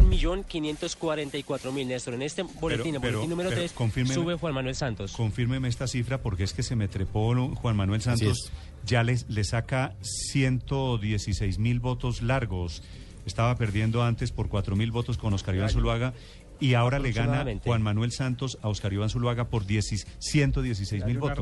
1.544.000, Néstor. En este boletín, el boletín número 3, sube Juan Manuel Santos. Confírmeme esta cifra porque es que se me trepó Juan Manuel Santos. Ya le les saca 116.000 votos largos. Estaba perdiendo antes por 4.000 votos con Oscar Iván Zuluaga y ahora le gana Juan Manuel Santos a Oscar Iván Zuluaga por 116.000 votos.